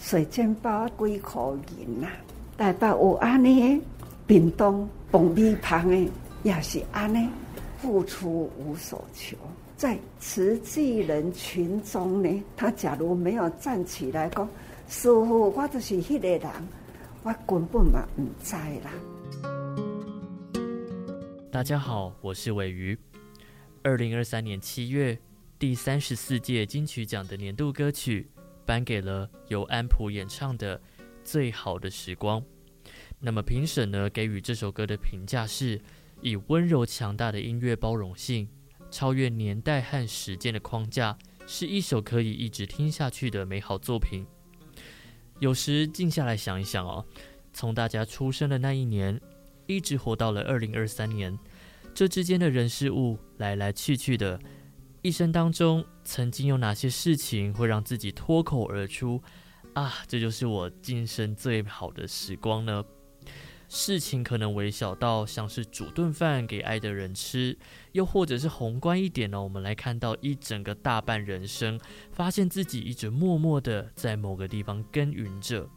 水煎包几块银呐？台北有安尼，屏东爆米香的也是安尼，付出无所求。在慈济人群中呢，他假如没有站起来讲，师傅，我就是迄个人，我根本嘛唔知啦。大家好，我是鮪鱼。二零二三年七月，第三十四届金曲奖的年度歌曲颁给了由安普演唱的《最好的时光》。那么评审呢，给予这首歌的评价是：以温柔强大的音乐包容性，超越年代和时间的框架，是一首可以一直听下去的美好作品。有时静下来想一想哦，从大家出生的那一年，一直活到了二零二三年，这之间的人事物来来去去的。一生当中，曾经有哪些事情会让自己脱口而出？啊，这就是我今生最好的时光呢？事情可能微小到像是煮顿饭给爱的人吃，又或者是宏观一点呢？我们来看到一整个大半人生，发现自己一直默默的在某个地方耕耘着。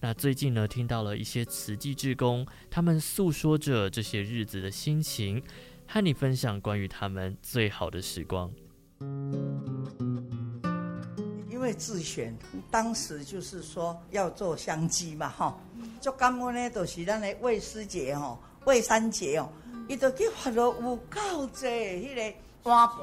那最近呢，听到了一些慈济志工，他们诉说着这些日子的心情。和你分享关于他们最好的时光。自选，当时就是说要做香鸡嘛，哈，就感恩呢，都是咱的魏师姐哦，魏三姐哦，伊都去发了有够济迄个碗盘，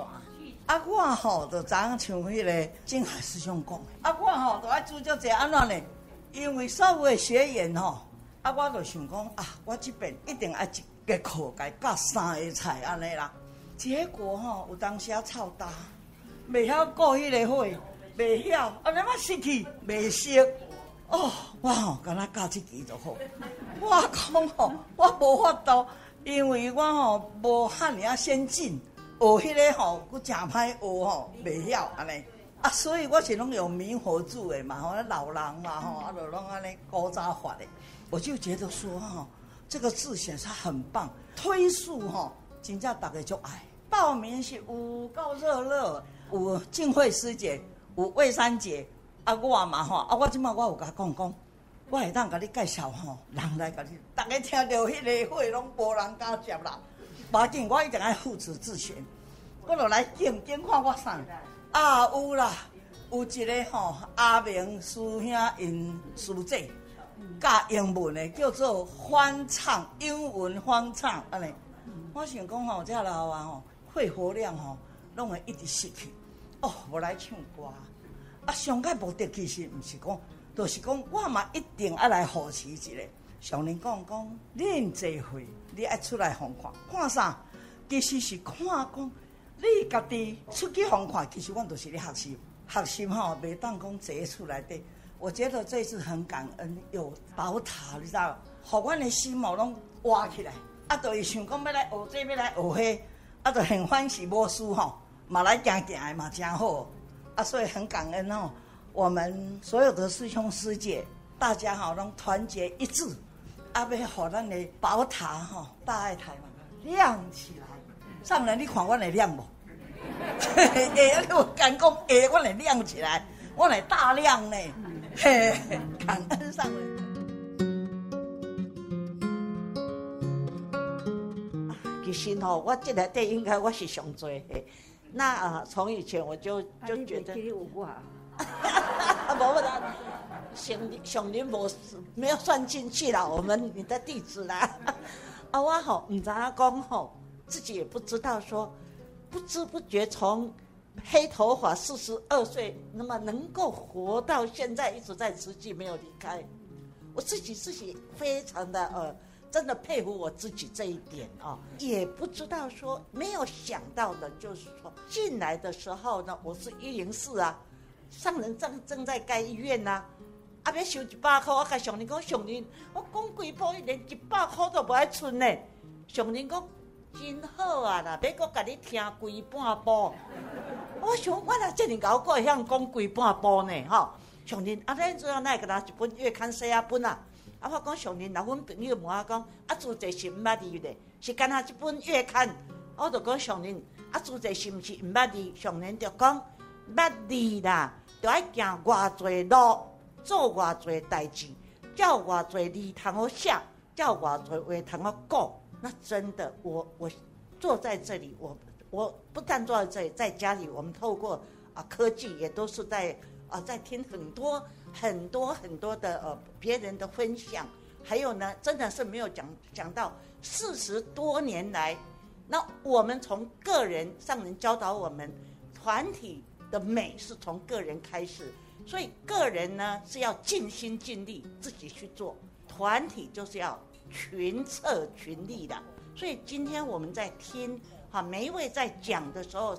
啊，我吼就怎样像迄个净海师兄讲，啊，我吼都爱煮就这安怎呢？因为所有的学员吼，啊，我就想讲啊，我这边一定爱个课该教三个菜安尼啦，结果吼有当时啊臭大，未晓顾迄个火，未晓啊那么失去，未熟哦，我吼跟他教一支就好。我讲吼，我无法度，因为我吼无汉尔啊先进，学迄个吼佫诚歹学吼，未晓安尼啊，所以我是拢用明火煮的嘛，吼老人嘛吼，啊就拢安尼古早法的，我就觉得说吼。这个自选是很棒，推数吼，真正大家就爱报名是有够热热，有静慧师姐，有魏三姐，啊我嘛吼，啊我今嘛我有甲讲讲，我会当甲你介绍吼，人来甲你，大家听到迄个会拢无人敢接啦，无要紧，我一定爱负责自选，我落来点点看我送，啊有啦，有一个吼阿明师兄因师姐。教英文的叫做欢唱，英文欢唱安尼。我想讲吼，这老啊吼，肺活量吼，拢会一直失去。哦，我来唱歌，啊，上个目的其实毋是讲，就是讲我嘛一定要来扶持一下。上人讲讲，恁这回你爱出来红看，看啥？其实是看讲你家己出去红看，其实阮都是咧学习，学习吼，袂当讲坐出来的。我觉得这次很感恩，有宝塔，你知道，互阮的心毛拢挖起来，啊，都会想讲要来学这，要来学迄，啊，就很欢喜无输吼，嘛来行行的嘛真好，啊，所以很感恩哦，我们所有的师兄师姐，大家哈拢团结一致，啊，要好咱的宝塔哈大爱台嘛亮起来，上人你看我来亮不？哎，我敢讲，哎，我来亮起来，我来大亮呢。嘿，感恩上人。其实吼，我这个对应该我是上最嘿。那啊，从以前我就就觉得，啊，不不的，上上林没没有算进去了，我们你的地址啦。啊，我吼，唔知阿公吼，自己也不知道说，不知不觉从。黑头发，四十二岁，那么能够活到现在，一直在慈济没有离开，我自己自己非常的呃，真的佩服我自己这一点啊、也不知道说没有想到的，就是说进来的时候呢，我是一零四啊，上人正正在盖医院呐、啊，啊要收一百块，我跟上人讲上人，我讲几波连一百块都不爱存呢，上人讲。真好啊啦！别个甲你听规半部，我想我若这么搞过，会晓讲规半部呢？吼，上人啊，恁最后那个拿一本月刊写啊本啊？啊，我讲上人，若阮朋友问我讲，啊，主题是毋捌字咧？是干那一本月刊？我就讲上人，啊，主题是毋是毋捌字？上人就讲捌字啦，就爱行偌济路，做偌济代志，叫偌济字通好写，叫偌济话通好讲。那真的，我我坐在这里，我我不但坐在这里，在家里，我们透过啊科技，也都是在啊在听很多很多很多的呃别人的分享，还有呢，真的是没有讲讲到四十多年来，那我们从个人上人教导我们，团体的美是从个人开始，所以个人呢是要尽心尽力自己去做，团体就是要。群策群力的，所以今天我们在听哈，每一位在讲的时候，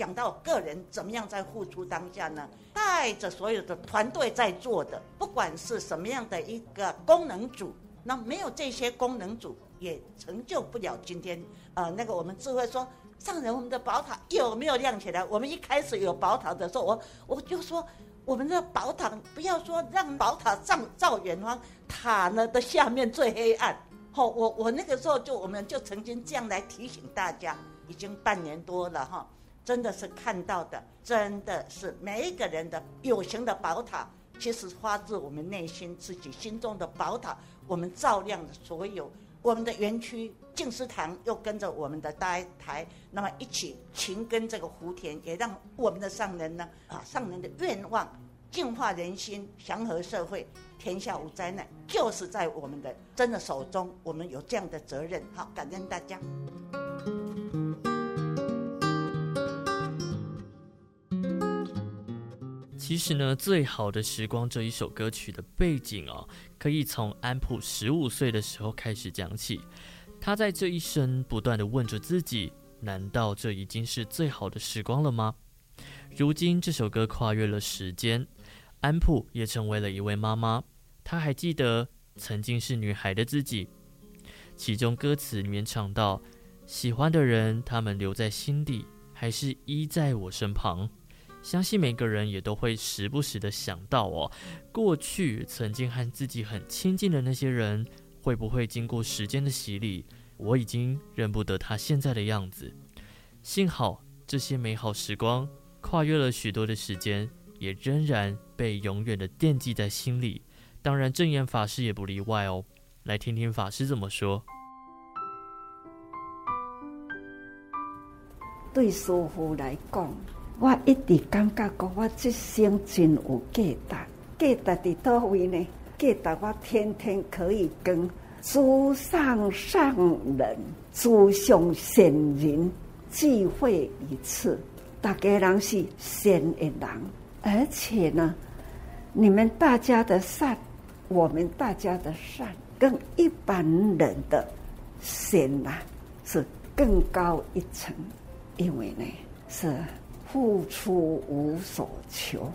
讲到个人怎么样在付出当下呢？带着所有的团队在做的，不管是什么样的一个功能组，那没有这些功能组，也成就不了今天。呃，那个我们智慧说，上人我们的宝塔有没有亮起来？我们一开始有宝塔的时候，我我就说。我们的宝塔，不要说让宝塔上照远方，塔呢的下面最黑暗。吼，我我那个时候就我们就曾经这样来提醒大家，已经半年多了哈，真的是看到的，真的是每一个人的有形的宝塔，其实发自我们内心自己心中的宝塔，我们照亮了所有。我们的园区静思堂又跟着我们的大爱台，那么一起勤耕这个福田，也让我们的上人呢啊，上人的愿望净化人心、祥和社会、天下无灾难，就是在我们的真的手中，我们有这样的责任。好，感恩大家。其实呢，最好的时光这一首歌曲的背景哦，可以从安普十五岁的时候开始讲起。他在这一生不断地问着自己：难道这已经是最好的时光了吗？如今这首歌跨越了时间，安普也成为了一位妈妈。她还记得曾经是女孩的自己，其中歌词里面唱到：喜欢的人，他们留在心底，还是依在我身旁。相信每个人也都会时不时的想到哦，过去曾经和自己很亲近的那些人，会不会经过时间的洗礼，我已经认不得他现在的样子。幸好这些美好时光跨越了许多的时间，也仍然被永远的惦记在心里。当然，证言法师也不例外哦。来听听法师怎么说。对师父来讲。我一直感觉讲，我这生真有价值。价值在倒位呢？价值我天天可以跟诸上上人、诸上善人聚会一次。大家人是善的人，而且呢，你们大家的善，我们大家的善，跟一般人的善呐、是更高一层。因为呢，是。付出无所求，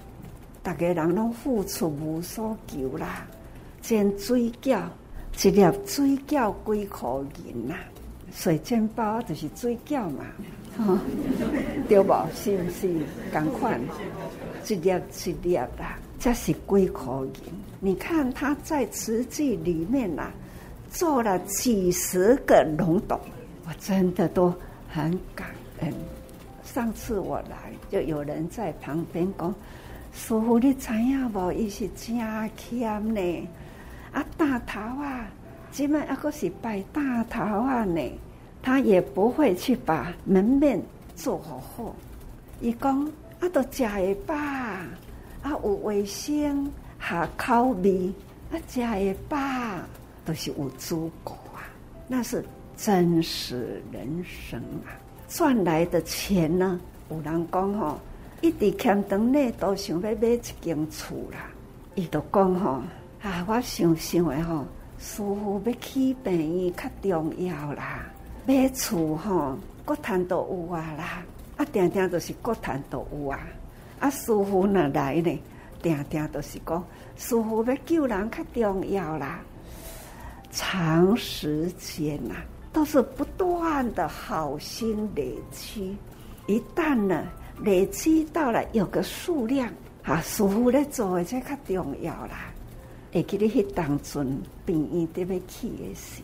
大家人拢付出无所求啦。煎水饺，一粒水饺几块银呐？水煎包就是水饺嘛，哦，对不？是不是？赶快，一粒一粒啦，这是几块银？你看他在瓷器里面呐、啊，做了几十个龙洞，我真的都很感恩。上次我来，就有人在旁边讲：“师傅，你知影无？伊是真谦呢。啊，大头啊，今麦还阁是拜大头啊呢。他也不会去把门面做好好。伊讲啊，都食会饱，啊有卫生，下口味，啊食会饱，都是有足够啊。那是真实人生啊。”赚来的钱呢？有人讲吼，一直欠当呢，都想要买一间厝啦。伊都讲吼，啊，我想想的吼，师傅要起病院较重要啦。买厝吼，国坛都有啊啦，啊，定定都是国坛都有啊。啊，师傅若来呢？定定都是讲，师傅要救人较重要啦。长时间呐。都是不断的好心累积，一旦呢累积到了有个数量，啊，师父咧做的这较重要啦。会记得迄当阵病院得要起的时，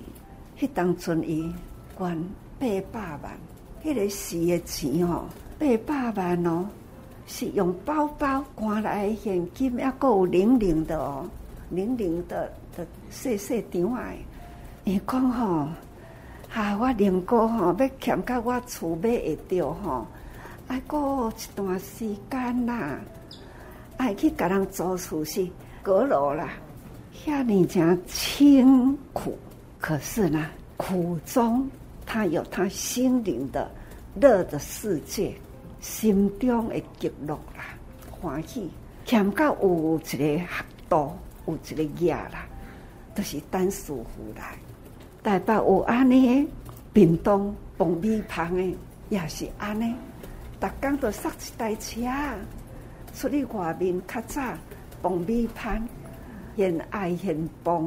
迄当阵伊捐八百万，迄个时的钱哦，八百万哦，是用包包换来的现金，还够有零零的哦，零零的的细细张啊。伊讲吼，啊，我零哥吼要欠到我厝买会到吼，还够一段时间啦，爱去甲人做厝是阁楼啦，遐尼正清苦，可是呢，苦中他有他心灵的乐的世界，心中的极乐啦，欢喜欠到有一个合度，有一个业啦，都、就是等师傅来。台北有安尼，屏东爆米香的也是安尼，逐工都塞一台车出去外面，较早爆米香，现爱现爆，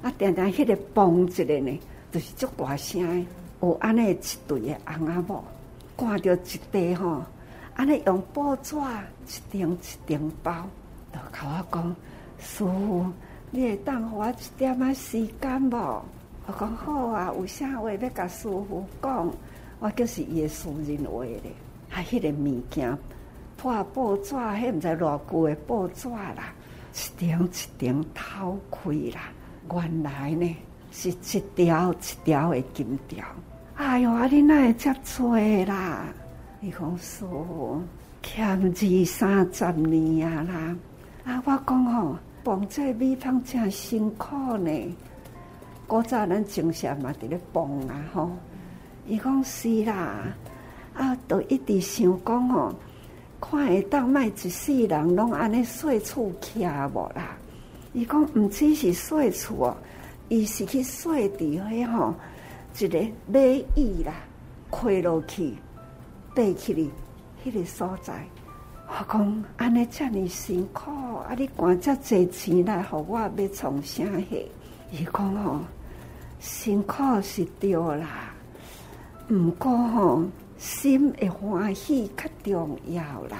啊，定定迄个爆一个呢，就是足大声的。有安尼一对的翁仔某，挂着一块吼，安尼用报纸一张一张包，就甲我讲，师父，你会当互我一点仔时间无？我讲好啊，有啥话要甲师傅讲？我就是伊的私人话咧。啊，迄个物件破报纸，迄毋知偌久的报纸啦，一张一张偷开啦。原来呢是一条一条的金条。哎哟，啊，你哪会遮多啦？伊讲师傅欠二三十年啊啦。啊，我讲吼，绑这米香真辛苦呢。古早咱种下嘛，伫咧蹦啊吼！伊讲是啦，啊，都一直想讲吼，看会当卖一世人拢安尼细厝徛无啦。伊讲毋只是细厝哦，伊是去细伫迄吼一个礼仪啦，开落去，爬起哩迄个所在。我讲安尼遮尔辛苦，啊，你管遮济钱来，互我要从啥去？伊讲吼，辛苦是对啦，毋过吼心会欢喜较重要啦。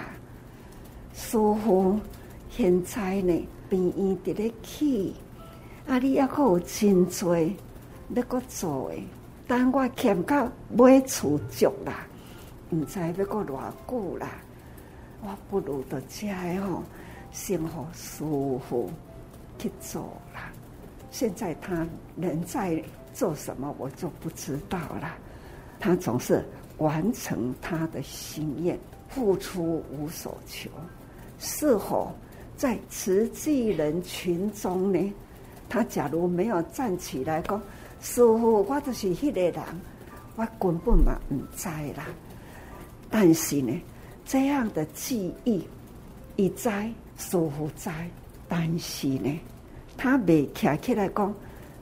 师父现在呢，病院伫咧起，啊，你抑搁有真多要搁做诶。等我欠到买厝足啦，毋知要搁偌久啦。我不如着遮个吼，先互师父去做啦。现在他人在做什么，我就不知道了。他总是完成他的心愿，付出无所求。是否在慈济人群中呢？他假如没有站起来讲：“师傅，我就是迄个人，我根本嘛唔知啦。”但是呢，这样的记忆一在，师父在，但是呢。他未站起来讲，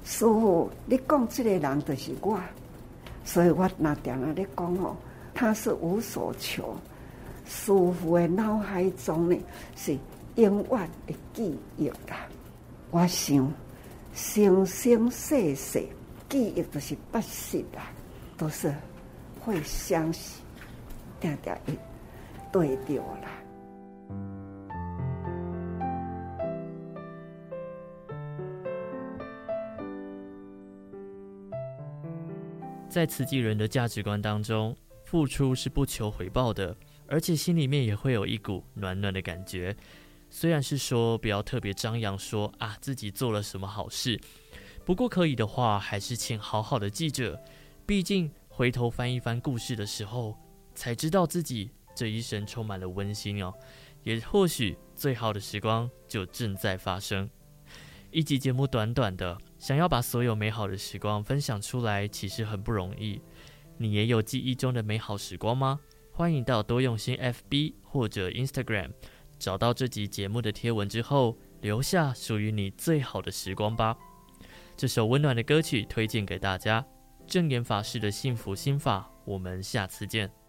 师父，你讲这个人就是我，所以我那点啊，你讲哦，他是无所求。师父的脑海中呢，是永远的记忆啦。我想生生世世记忆都是不息啦，都是会相信，点点一对掉啦。在慈济人的价值观当中，付出是不求回报的，而且心里面也会有一股暖暖的感觉。虽然是说不要特别张扬说啊自己做了什么好事，不过可以的话，还是请好好的记着。毕竟回头翻一翻故事的时候，才知道自己这一生充满了温馨哦。也或许最好的时光就正在发生。一集节目短短的。想要把所有美好的时光分享出来，其实很不容易。你也有记忆中的美好时光吗？欢迎到多用心 FB 或者 Instagram 找到这集节目的贴文之后，留下属于你最好的时光吧。这首温暖的歌曲推荐给大家，证严法师的幸福心法。我们下次见。